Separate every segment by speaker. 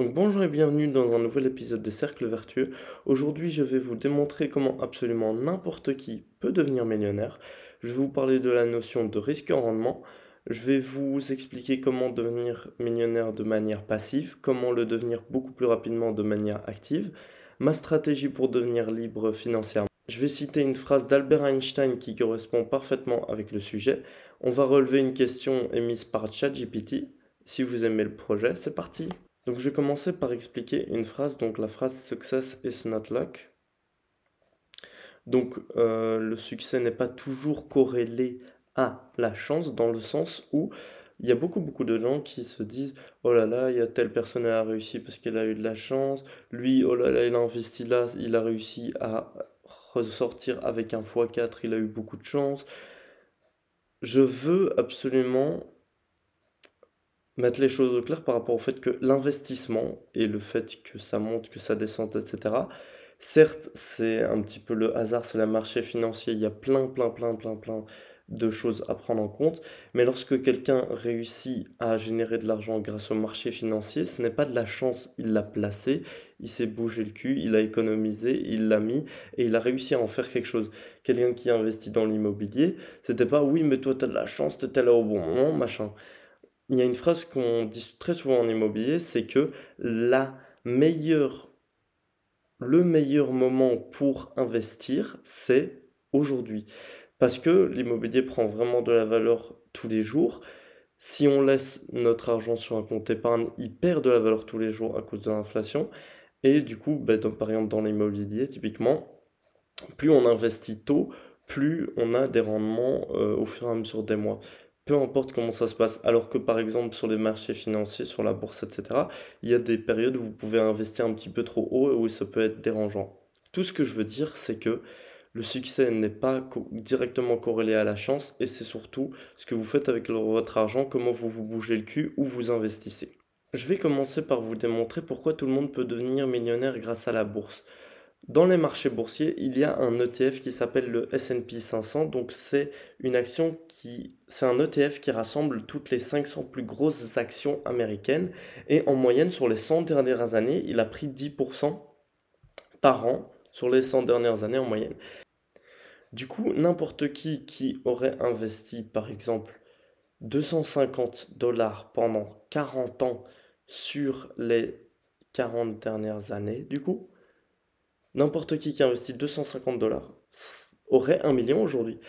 Speaker 1: Donc bonjour et bienvenue dans un nouvel épisode des Cercles Vertueux. Aujourd'hui je vais vous démontrer comment absolument n'importe qui peut devenir millionnaire. Je vais vous parler de la notion de risque en rendement. Je vais vous expliquer comment devenir millionnaire de manière passive, comment le devenir beaucoup plus rapidement de manière active, ma stratégie pour devenir libre financièrement. Je vais citer une phrase d'Albert Einstein qui correspond parfaitement avec le sujet. On va relever une question émise par ChatGPT. Si vous aimez le projet, c'est parti. Donc je vais commencer par expliquer une phrase, donc la phrase Success is not luck. Donc euh, le succès n'est pas toujours corrélé à la chance dans le sens où il y a beaucoup beaucoup de gens qui se disent oh là là il y a telle personne qui a réussi parce qu'elle a eu de la chance lui oh là là il a investi là il a réussi à ressortir avec un x4 il a eu beaucoup de chance je veux absolument mettre les choses au clair par rapport au fait que l'investissement et le fait que ça monte, que ça descende, etc. Certes, c'est un petit peu le hasard, c'est le marché financier, il y a plein, plein, plein, plein, plein de choses à prendre en compte, mais lorsque quelqu'un réussit à générer de l'argent grâce au marché financier, ce n'est pas de la chance, il l'a placé, il s'est bougé le cul, il a économisé, il l'a mis et il a réussi à en faire quelque chose. Quelqu'un qui investit dans l'immobilier, c'était pas oui, mais toi tu as de la chance, t'étais là au bon moment, machin il y a une phrase qu'on dit très souvent en immobilier, c'est que la meilleure, le meilleur moment pour investir, c'est aujourd'hui. Parce que l'immobilier prend vraiment de la valeur tous les jours. Si on laisse notre argent sur un compte épargne, il perd de la valeur tous les jours à cause de l'inflation. Et du coup, ben, par exemple dans l'immobilier, typiquement, plus on investit tôt, plus on a des rendements euh, au fur et à mesure des mois peu importe comment ça se passe. Alors que par exemple sur les marchés financiers, sur la bourse, etc., il y a des périodes où vous pouvez investir un petit peu trop haut et où ça peut être dérangeant. Tout ce que je veux dire, c'est que le succès n'est pas directement corrélé à la chance et c'est surtout ce que vous faites avec votre argent, comment vous vous bougez le cul ou vous investissez. Je vais commencer par vous démontrer pourquoi tout le monde peut devenir millionnaire grâce à la bourse. Dans les marchés boursiers, il y a un ETF qui s'appelle le S&P 500. Donc c'est une action qui c'est un ETF qui rassemble toutes les 500 plus grosses actions américaines et en moyenne sur les 100 dernières années, il a pris 10% par an sur les 100 dernières années en moyenne. Du coup, n'importe qui qui aurait investi par exemple 250 dollars pendant 40 ans sur les 40 dernières années, du coup, N'importe qui qui investit 250 dollars aurait un million aujourd'hui.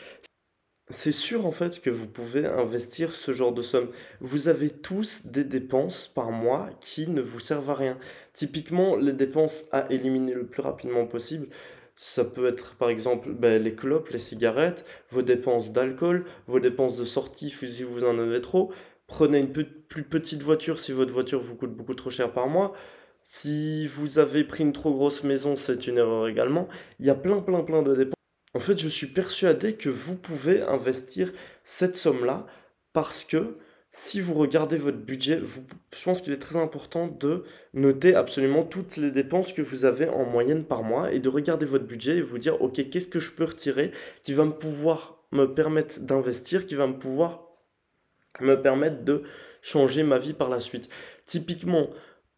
Speaker 1: C'est sûr en fait que vous pouvez investir ce genre de somme. Vous avez tous des dépenses par mois qui ne vous servent à rien. Typiquement, les dépenses à éliminer le plus rapidement possible, ça peut être par exemple ben, les clopes, les cigarettes, vos dépenses d'alcool, vos dépenses de sortie si vous en avez trop. Prenez une plus petite voiture si votre voiture vous coûte beaucoup trop cher par mois. Si vous avez pris une trop grosse maison, c'est une erreur également. Il y a plein, plein, plein de dépenses. En fait, je suis persuadé que vous pouvez investir cette somme-là parce que si vous regardez votre budget, je pense qu'il est très important de noter absolument toutes les dépenses que vous avez en moyenne par mois et de regarder votre budget et vous dire, OK, qu'est-ce que je peux retirer qui va me pouvoir me permettre d'investir, qui va me pouvoir me permettre de changer ma vie par la suite. Typiquement,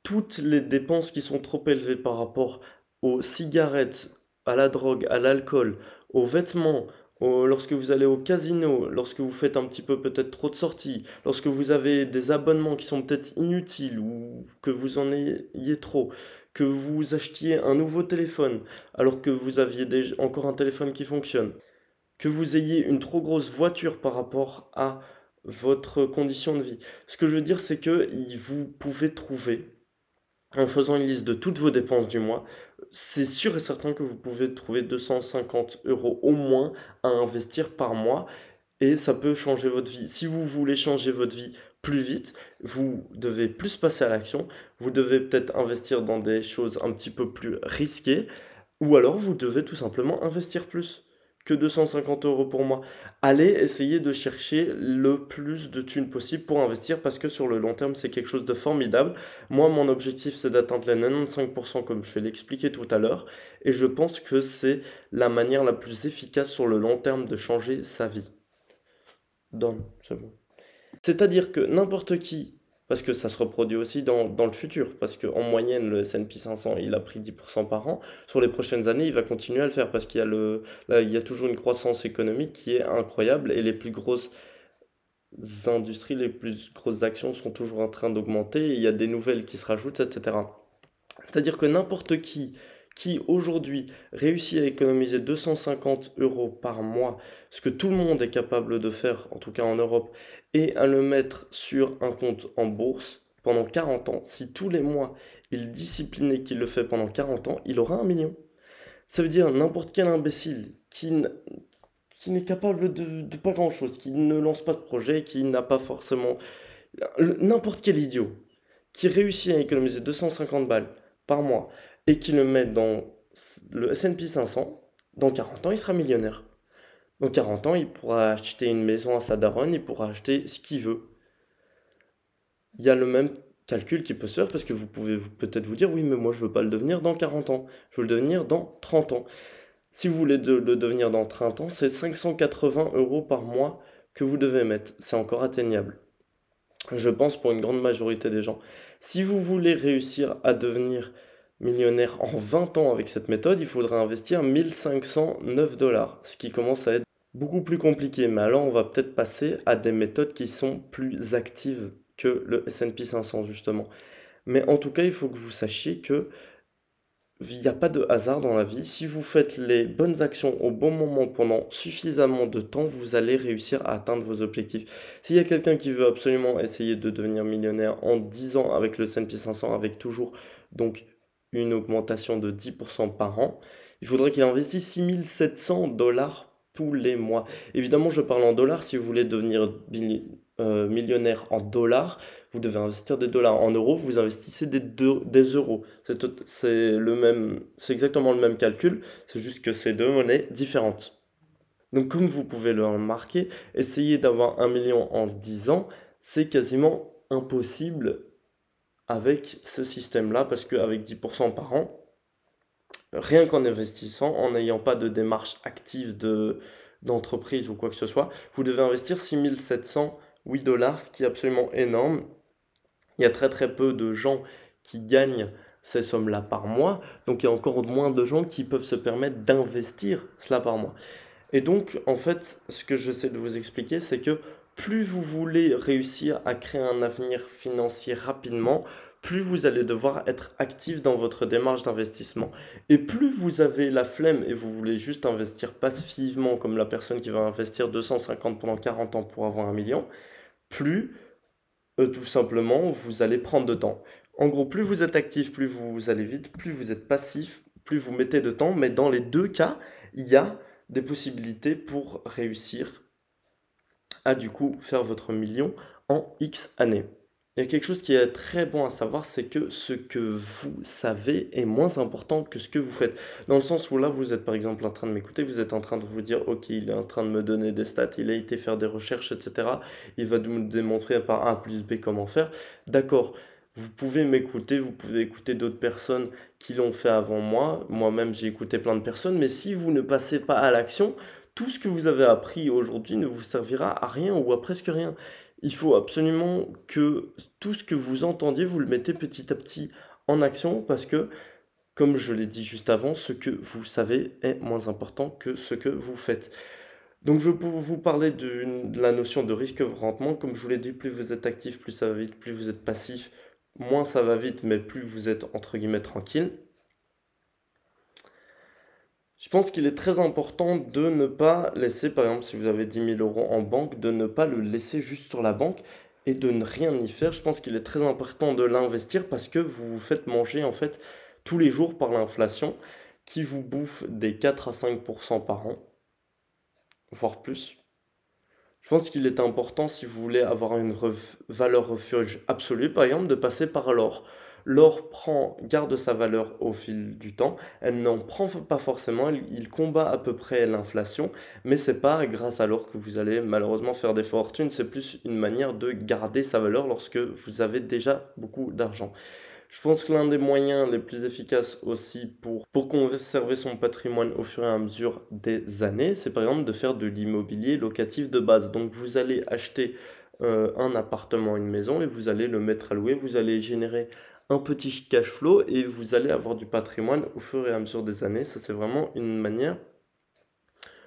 Speaker 1: toutes les dépenses qui sont trop élevées par rapport aux cigarettes, à la drogue, à l'alcool, aux vêtements, lorsque vous allez au casino, lorsque vous faites un petit peu peut-être trop de sorties, lorsque vous avez des abonnements qui sont peut-être inutiles ou que vous en ayez trop, que vous achetiez un nouveau téléphone alors que vous aviez déjà encore un téléphone qui fonctionne, que vous ayez une trop grosse voiture par rapport à votre condition de vie. Ce que je veux dire, c'est que vous pouvez trouver en faisant une liste de toutes vos dépenses du mois, c'est sûr et certain que vous pouvez trouver 250 euros au moins à investir par mois et ça peut changer votre vie. Si vous voulez changer votre vie plus vite, vous devez plus passer à l'action, vous devez peut-être investir dans des choses un petit peu plus risquées ou alors vous devez tout simplement investir plus que 250 euros pour moi. Allez essayer de chercher le plus de thunes possible pour investir parce que sur le long terme, c'est quelque chose de formidable. Moi, mon objectif, c'est d'atteindre les 95% comme je vais l'expliquer tout à l'heure. Et je pense que c'est la manière la plus efficace sur le long terme de changer sa vie. Donne, c'est bon. C'est-à-dire que n'importe qui parce que ça se reproduit aussi dans, dans le futur, parce qu'en moyenne, le S&P 500, il a pris 10% par an. Sur les prochaines années, il va continuer à le faire, parce qu'il y a, le, il y a toujours une croissance économique qui est incroyable, et les plus grosses industries, les plus grosses actions sont toujours en train d'augmenter, il y a des nouvelles qui se rajoutent, etc. C'est-à-dire que n'importe qui qui aujourd'hui réussit à économiser 250 euros par mois, ce que tout le monde est capable de faire, en tout cas en Europe, et à le mettre sur un compte en bourse pendant 40 ans, si tous les mois il discipliné qu'il le fait pendant 40 ans, il aura un million. Ça veut dire n'importe quel imbécile qui, n'est capable de, de pas grand-chose, qui ne lance pas de projet, qui n'a pas forcément... N'importe quel idiot qui réussit à économiser 250 balles par mois et qui le met dans le S&P 500, dans 40 ans, il sera millionnaire. Dans 40 ans, il pourra acheter une maison à sa daronne, il pourra acheter ce qu'il veut. Il y a le même calcul qui peut se faire parce que vous pouvez peut-être vous dire oui mais moi je veux pas le devenir dans 40 ans, je veux le devenir dans 30 ans. Si vous voulez le devenir dans 30 ans, c'est 580 euros par mois que vous devez mettre. C'est encore atteignable. Je pense pour une grande majorité des gens. Si vous voulez réussir à devenir millionnaire en 20 ans avec cette méthode, il faudra investir 1509 dollars, ce qui commence à être beaucoup plus compliqué. Mais alors, on va peut-être passer à des méthodes qui sont plus actives que le S&P 500 justement. Mais en tout cas, il faut que vous sachiez que il n'y a pas de hasard dans la vie. Si vous faites les bonnes actions au bon moment pendant suffisamment de temps, vous allez réussir à atteindre vos objectifs. S'il y a quelqu'un qui veut absolument essayer de devenir millionnaire en 10 ans avec le S&P 500, avec toujours donc une augmentation de 10% par an, il faudrait qu'il investisse 6700 dollars tous les mois. Évidemment, je parle en dollars. Si vous voulez devenir euh, millionnaire en dollars, vous devez investir des dollars. En euros, vous investissez des, des euros. C'est le même, c'est exactement le même calcul. C'est juste que c'est deux monnaies différentes. Donc, comme vous pouvez le remarquer, essayer d'avoir un million en 10 ans, c'est quasiment impossible avec ce système-là, parce qu'avec 10% par an, rien qu'en investissant, en n'ayant pas de démarche active de, d'entreprise ou quoi que ce soit, vous devez investir 6708 dollars, ce qui est absolument énorme. Il y a très très peu de gens qui gagnent ces sommes-là par mois, donc il y a encore moins de gens qui peuvent se permettre d'investir cela par mois. Et donc, en fait, ce que j'essaie de vous expliquer, c'est que plus vous voulez réussir à créer un avenir financier rapidement, plus vous allez devoir être actif dans votre démarche d'investissement. Et plus vous avez la flemme et vous voulez juste investir passivement comme la personne qui va investir 250 pendant 40 ans pour avoir un million, plus euh, tout simplement vous allez prendre de temps. En gros, plus vous êtes actif, plus vous allez vite, plus vous êtes passif, plus vous mettez de temps. Mais dans les deux cas, il y a des possibilités pour réussir à du coup faire votre million en X années. Il y a quelque chose qui est très bon à savoir, c'est que ce que vous savez est moins important que ce que vous faites. Dans le sens où là, vous êtes par exemple en train de m'écouter, vous êtes en train de vous dire, ok, il est en train de me donner des stats, il a été faire des recherches, etc. Il va nous démontrer par A plus B comment faire. D'accord, vous pouvez m'écouter, vous pouvez écouter d'autres personnes qui l'ont fait avant moi. Moi-même, j'ai écouté plein de personnes, mais si vous ne passez pas à l'action, tout ce que vous avez appris aujourd'hui ne vous servira à rien ou à presque rien. Il faut absolument que tout ce que vous entendiez, vous le mettez petit à petit en action parce que, comme je l'ai dit juste avant, ce que vous savez est moins important que ce que vous faites. Donc je peux vous parler de la notion de risque-rendement. Comme je vous l'ai dit, plus vous êtes actif, plus ça va vite, plus vous êtes passif, moins ça va vite, mais plus vous êtes entre guillemets tranquille. Je pense qu'il est très important de ne pas laisser, par exemple, si vous avez 10 000 euros en banque, de ne pas le laisser juste sur la banque et de ne rien y faire. Je pense qu'il est très important de l'investir parce que vous vous faites manger en fait tous les jours par l'inflation qui vous bouffe des 4 à 5% par an, voire plus. Je pense qu'il est important si vous voulez avoir une valeur refuge absolue, par exemple, de passer par l'or. L'or prend, garde sa valeur au fil du temps. Elle n'en prend pas forcément. Il, combat à peu près l'inflation, mais c'est pas grâce à l'or que vous allez malheureusement faire des fortunes. C'est plus une manière de garder sa valeur lorsque vous avez déjà beaucoup d'argent. Je pense que l'un des moyens les plus efficaces aussi pour, conserver son patrimoine au fur et à mesure des années, c'est par exemple de faire de l'immobilier locatif de base. Donc vous allez acheter euh, un appartement, une maison, et vous allez le mettre à louer, vous allez générer un petit cash flow et vous allez avoir du patrimoine au fur et à mesure des années. Ça, c'est vraiment une manière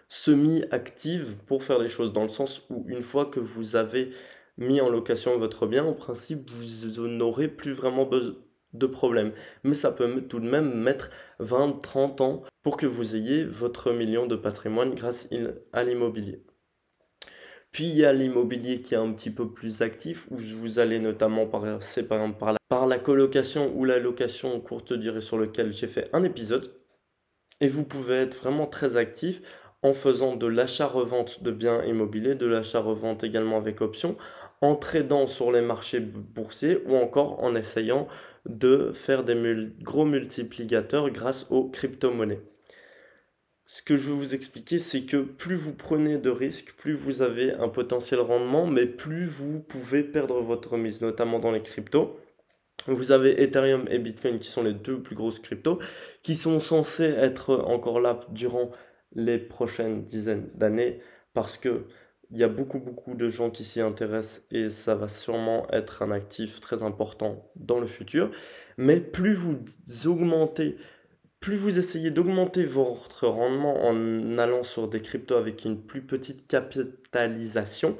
Speaker 1: semi-active pour faire les choses, dans le sens où une fois que vous avez mis en location votre bien, en principe, vous n'aurez plus vraiment de problème. Mais ça peut tout de même mettre 20, 30 ans pour que vous ayez votre million de patrimoine grâce à l'immobilier. Puis il y a l'immobilier qui est un petit peu plus actif, où vous allez notamment par la colocation ou la location courte durée sur lequel j'ai fait un épisode. Et vous pouvez être vraiment très actif en faisant de l'achat-revente de biens immobiliers, de l'achat-revente également avec option, en tradant sur les marchés boursiers ou encore en essayant de faire des gros multiplicateurs grâce aux crypto-monnaies. Ce que je vais vous expliquer, c'est que plus vous prenez de risques, plus vous avez un potentiel rendement, mais plus vous pouvez perdre votre mise, notamment dans les cryptos. Vous avez Ethereum et Bitcoin qui sont les deux plus grosses cryptos, qui sont censés être encore là durant les prochaines dizaines d'années, parce que il y a beaucoup, beaucoup de gens qui s'y intéressent et ça va sûrement être un actif très important dans le futur. Mais plus vous augmentez, plus vous essayez d'augmenter votre rendement en allant sur des cryptos avec une plus petite capitalisation,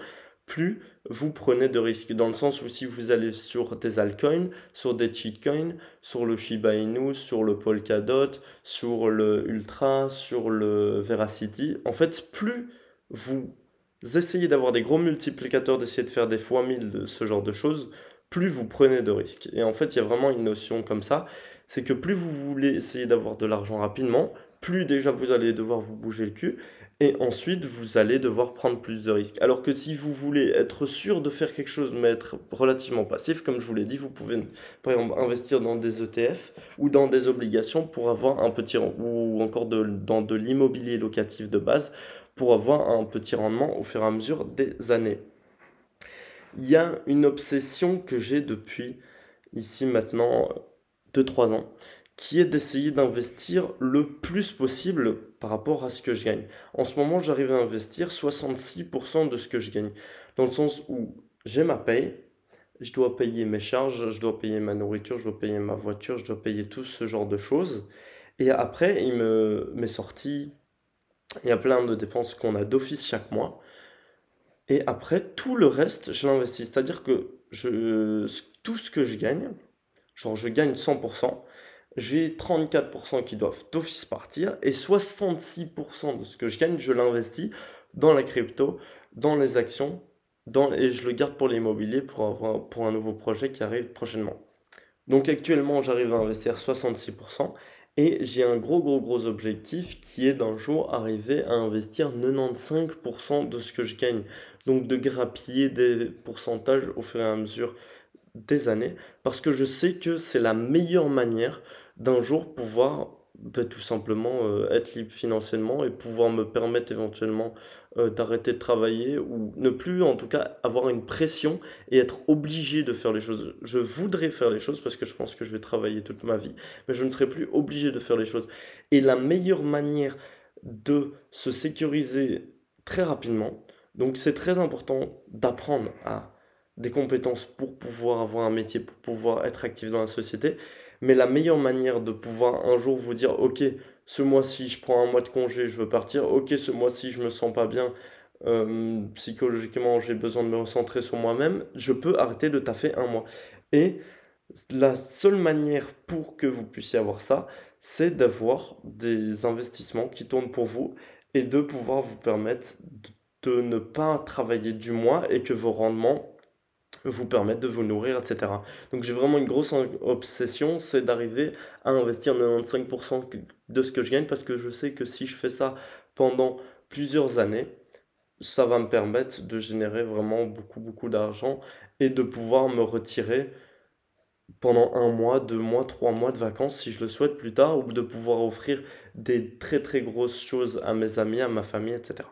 Speaker 1: plus vous prenez de risques. Dans le sens où si vous allez sur des altcoins, sur des cheatcoins, sur le Shiba Inu, sur le Polkadot, sur le Ultra, sur le Veracity, en fait, plus vous essayez d'avoir des gros multiplicateurs, d'essayer de faire des fois 1000 de ce genre de choses, plus vous prenez de risques. Et en fait, il y a vraiment une notion comme ça, c'est que plus vous voulez essayer d'avoir de l'argent rapidement, plus déjà vous allez devoir vous bouger le cul, et ensuite vous allez devoir prendre plus de risques. Alors que si vous voulez être sûr de faire quelque chose, mais être relativement passif, comme je vous l'ai dit, vous pouvez par exemple investir dans des ETF ou dans des obligations pour avoir un petit ou encore dans de l'immobilier locatif de base pour avoir un petit rendement au fur et à mesure des années. Il y a une obsession que j'ai depuis ici maintenant 2-3 ans, qui est d'essayer d'investir le plus possible par rapport à ce que je gagne. En ce moment, j'arrive à investir 66% de ce que je gagne, dans le sens où j'ai ma paye, je dois payer mes charges, je dois payer ma nourriture, je dois payer ma voiture, je dois payer tout ce genre de choses. Et après, il me m'est sorti il y a plein de dépenses qu'on a d'office chaque mois. Et après, tout le reste, je l'investis. C'est-à-dire que je, tout ce que je gagne, genre je gagne 100%, j'ai 34% qui doivent d'office partir et 66% de ce que je gagne, je l'investis dans la crypto, dans les actions, et je le garde pour l'immobilier pour, pour un nouveau projet qui arrive prochainement. Donc actuellement, j'arrive à investir 66% et j'ai un gros, gros, gros objectif qui est d'un jour arriver à investir 95% de ce que je gagne. Donc de grappiller des pourcentages au fur et à mesure des années. Parce que je sais que c'est la meilleure manière d'un jour pouvoir bah, tout simplement euh, être libre financièrement et pouvoir me permettre éventuellement euh, d'arrêter de travailler ou ne plus en tout cas avoir une pression et être obligé de faire les choses. Je voudrais faire les choses parce que je pense que je vais travailler toute ma vie, mais je ne serai plus obligé de faire les choses. Et la meilleure manière de se sécuriser très rapidement, donc c'est très important d'apprendre à des compétences pour pouvoir avoir un métier, pour pouvoir être actif dans la société, mais la meilleure manière de pouvoir un jour vous dire, ok, ce mois-ci, je prends un mois de congé, je veux partir, ok, ce mois-ci, je me sens pas bien, euh, psychologiquement, j'ai besoin de me recentrer sur moi-même, je peux arrêter de taffer un mois. Et la seule manière pour que vous puissiez avoir ça, c'est d'avoir des investissements qui tournent pour vous et de pouvoir vous permettre de ne pas travailler du mois et que vos rendements vous permettre de vous nourrir, etc. Donc j'ai vraiment une grosse obsession, c'est d'arriver à investir 95% de ce que je gagne parce que je sais que si je fais ça pendant plusieurs années, ça va me permettre de générer vraiment beaucoup, beaucoup d'argent et de pouvoir me retirer pendant un mois, deux mois, trois mois de vacances si je le souhaite plus tard ou de pouvoir offrir des très très grosses choses à mes amis, à ma famille, etc.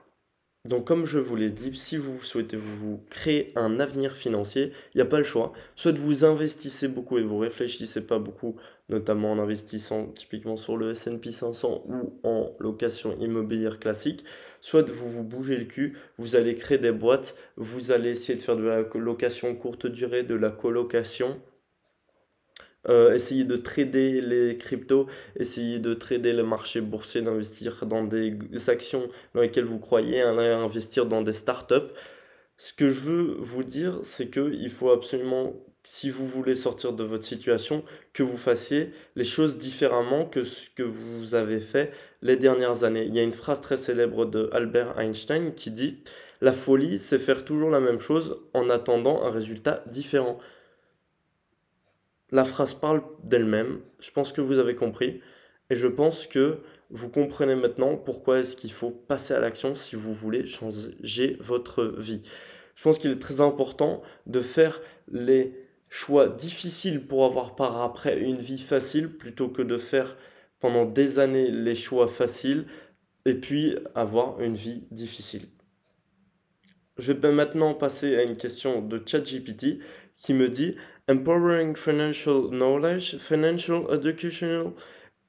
Speaker 1: Donc comme je vous l'ai dit, si vous souhaitez vous créer un avenir financier, il n'y a pas le choix. Soit vous investissez beaucoup et vous réfléchissez pas beaucoup, notamment en investissant typiquement sur le S&P 500 ou en location immobilière classique, soit vous vous bougez le cul, vous allez créer des boîtes, vous allez essayer de faire de la location courte durée, de la colocation, euh, essayer de trader les cryptos, essayer de trader le marché boursier, d'investir dans des actions dans lesquelles vous croyez, investir dans des startups. Ce que je veux vous dire, c'est qu'il faut absolument, si vous voulez sortir de votre situation, que vous fassiez les choses différemment que ce que vous avez fait les dernières années. Il y a une phrase très célèbre de Albert Einstein qui dit La folie, c'est faire toujours la même chose en attendant un résultat différent. La phrase parle d'elle-même, je pense que vous avez compris, et je pense que vous comprenez maintenant pourquoi est-ce qu'il faut passer à l'action si vous voulez changer votre vie. Je pense qu'il est très important de faire les choix difficiles pour avoir par après une vie facile plutôt que de faire pendant des années les choix faciles et puis avoir une vie difficile. Je vais maintenant passer à une question de ChatGPT qui me dit Empowering financial knowledge, financial educational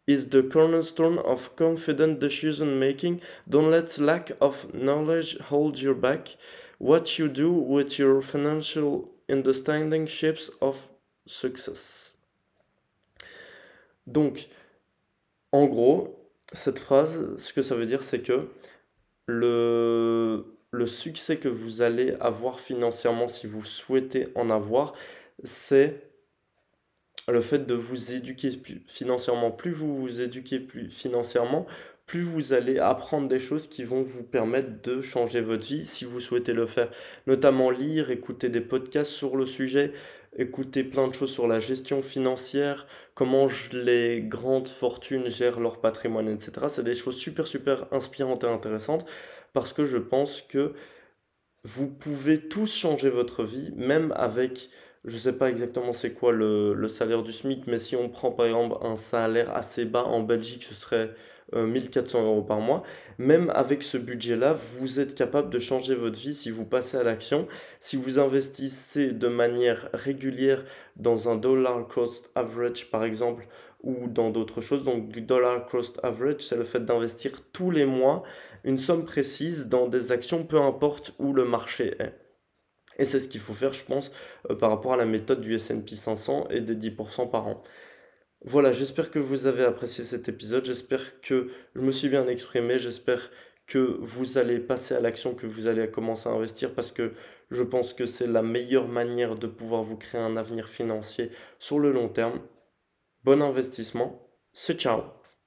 Speaker 1: is the cornerstone of confident decision making. Don't let lack of knowledge hold you back. What you do with your financial understanding shapes of success. Donc, en gros, cette phrase, ce que ça veut dire, c'est que le le succès que vous allez avoir financièrement si vous souhaitez en avoir, c'est le fait de vous éduquer financièrement. Plus vous vous éduquez plus financièrement, plus vous allez apprendre des choses qui vont vous permettre de changer votre vie si vous souhaitez le faire. Notamment lire, écouter des podcasts sur le sujet, écouter plein de choses sur la gestion financière, comment les grandes fortunes gèrent leur patrimoine, etc. C'est des choses super, super inspirantes et intéressantes parce que je pense que vous pouvez tous changer votre vie, même avec, je ne sais pas exactement c'est quoi le, salaire du SMIC, mais si on prend par exemple un salaire assez bas en Belgique, ce serait 1400 euh, euros par mois. Même avec ce budget-là, vous êtes capable de changer votre vie si vous passez à l'action. Si vous investissez de manière régulière dans un dollar cost average, par exemple, ou dans d'autres choses. Donc, dollar cost average, c'est le fait d'investir tous les mois une somme précise dans des actions, peu importe où le marché est. Et c'est ce qu'il faut faire, je pense, euh, par rapport à la méthode du SP 500 et des 10% par an. Voilà, j'espère que vous avez apprécié cet épisode, j'espère que je me suis bien exprimé, j'espère que vous allez passer à l'action, que vous allez commencer à investir parce que je pense que c'est la meilleure manière de pouvoir vous créer un avenir financier sur le long terme. Bon investissement, c'est ciao